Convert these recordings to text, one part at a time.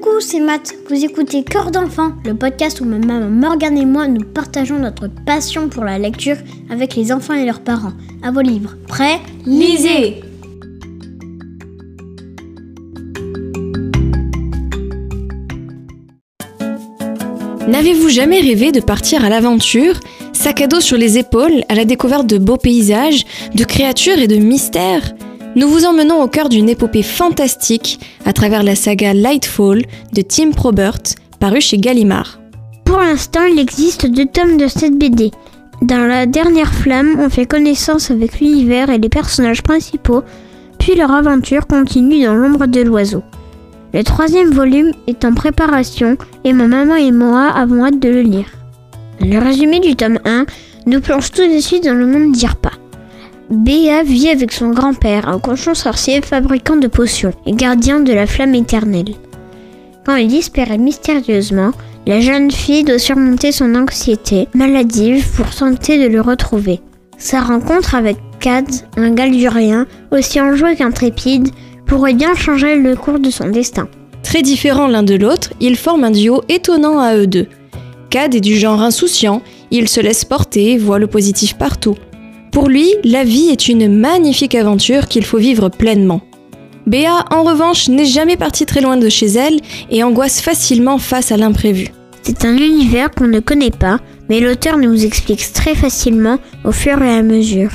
Coucou, c'est Matt. Vous écoutez Cœur d'enfant, le podcast où ma maman Morgane et moi nous partageons notre passion pour la lecture avec les enfants et leurs parents. À vos livres. Prêts Lisez N'avez-vous jamais rêvé de partir à l'aventure, sac à dos sur les épaules, à la découverte de beaux paysages, de créatures et de mystères? Nous vous emmenons au cœur d'une épopée fantastique à travers la saga Lightfall de Tim Probert, parue chez Gallimard. Pour l'instant, il existe deux tomes de cette BD. Dans la dernière flamme, on fait connaissance avec l'univers et les personnages principaux, puis leur aventure continue dans l'ombre de l'oiseau. Le troisième volume est en préparation et ma maman et moi avons hâte de le lire. Le résumé du tome 1 nous plonge tout de suite dans le monde d'Irpa. Béa vit avec son grand-père, un cochon sorcier fabricant de potions et gardien de la flamme éternelle. Quand il disparaît mystérieusement, la jeune fille doit surmonter son anxiété maladive pour tenter de le retrouver. Sa rencontre avec Cad, un galurien aussi enjoué qu'intrépide, pourrait bien changer le cours de son destin. Très différents l'un de l'autre, ils forment un duo étonnant à eux deux. Cad est du genre insouciant, il se laisse porter, voit le positif partout. Pour lui, la vie est une magnifique aventure qu'il faut vivre pleinement. Béa, en revanche, n'est jamais partie très loin de chez elle et angoisse facilement face à l'imprévu. C'est un univers qu'on ne connaît pas, mais l'auteur nous explique très facilement au fur et à mesure.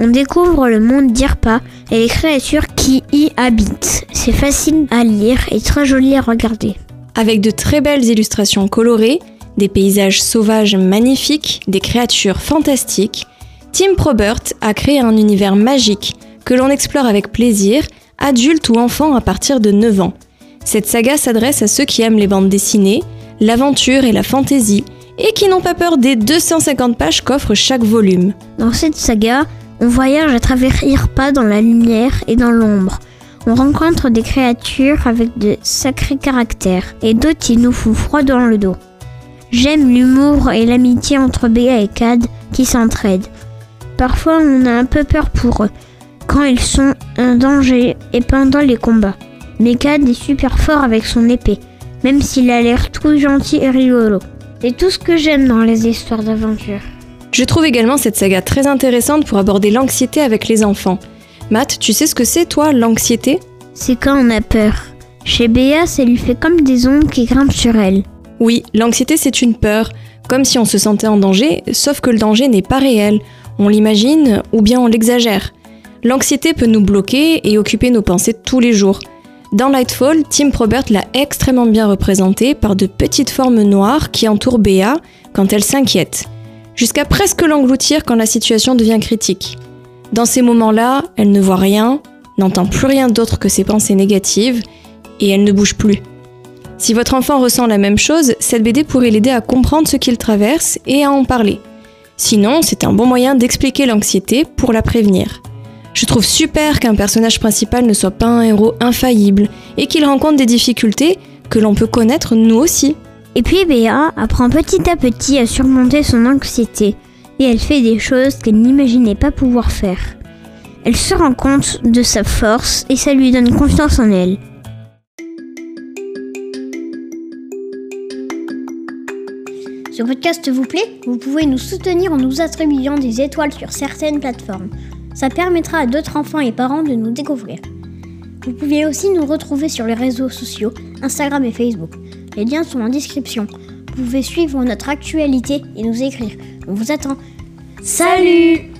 On découvre le monde d'Irpa et les créatures qui y habitent. C'est facile à lire et très joli à regarder. Avec de très belles illustrations colorées, des paysages sauvages magnifiques, des créatures fantastiques, Tim Probert a créé un univers magique que l'on explore avec plaisir, adulte ou enfant à partir de 9 ans. Cette saga s'adresse à ceux qui aiment les bandes dessinées, l'aventure et la fantaisie, et qui n'ont pas peur des 250 pages qu'offre chaque volume. Dans cette saga, on voyage à travers Irpa dans la lumière et dans l'ombre. On rencontre des créatures avec de sacrés caractères et d'autres qui nous font froid dans le dos. J'aime l'humour et l'amitié entre Béa et Cad qui s'entraident. Parfois on a un peu peur pour eux quand ils sont un danger et pendant les combats. Mais Cad est super fort avec son épée, même s'il a l'air tout gentil et rigolo. C'est tout ce que j'aime dans les histoires d'aventure. Je trouve également cette saga très intéressante pour aborder l'anxiété avec les enfants. Matt, tu sais ce que c'est, toi, l'anxiété? C'est quand on a peur. Chez Béa, ça lui fait comme des ondes qui grimpent sur elle. Oui, l'anxiété, c'est une peur, comme si on se sentait en danger, sauf que le danger n'est pas réel. On l'imagine ou bien on l'exagère. L'anxiété peut nous bloquer et occuper nos pensées tous les jours. Dans Lightfall, Tim Probert l'a extrêmement bien représenté par de petites formes noires qui entourent Béa quand elle s'inquiète jusqu'à presque l'engloutir quand la situation devient critique. Dans ces moments-là, elle ne voit rien, n'entend plus rien d'autre que ses pensées négatives, et elle ne bouge plus. Si votre enfant ressent la même chose, cette BD pourrait l'aider à comprendre ce qu'il traverse et à en parler. Sinon, c'est un bon moyen d'expliquer l'anxiété pour la prévenir. Je trouve super qu'un personnage principal ne soit pas un héros infaillible et qu'il rencontre des difficultés que l'on peut connaître nous aussi. Et puis Béa apprend petit à petit à surmonter son anxiété et elle fait des choses qu'elle n'imaginait pas pouvoir faire. Elle se rend compte de sa force et ça lui donne confiance en elle. Ce podcast vous plaît Vous pouvez nous soutenir en nous attribuant des étoiles sur certaines plateformes. Ça permettra à d'autres enfants et parents de nous découvrir. Vous pouvez aussi nous retrouver sur les réseaux sociaux, Instagram et Facebook. Les liens sont en description. Vous pouvez suivre notre actualité et nous écrire. On vous attend. Salut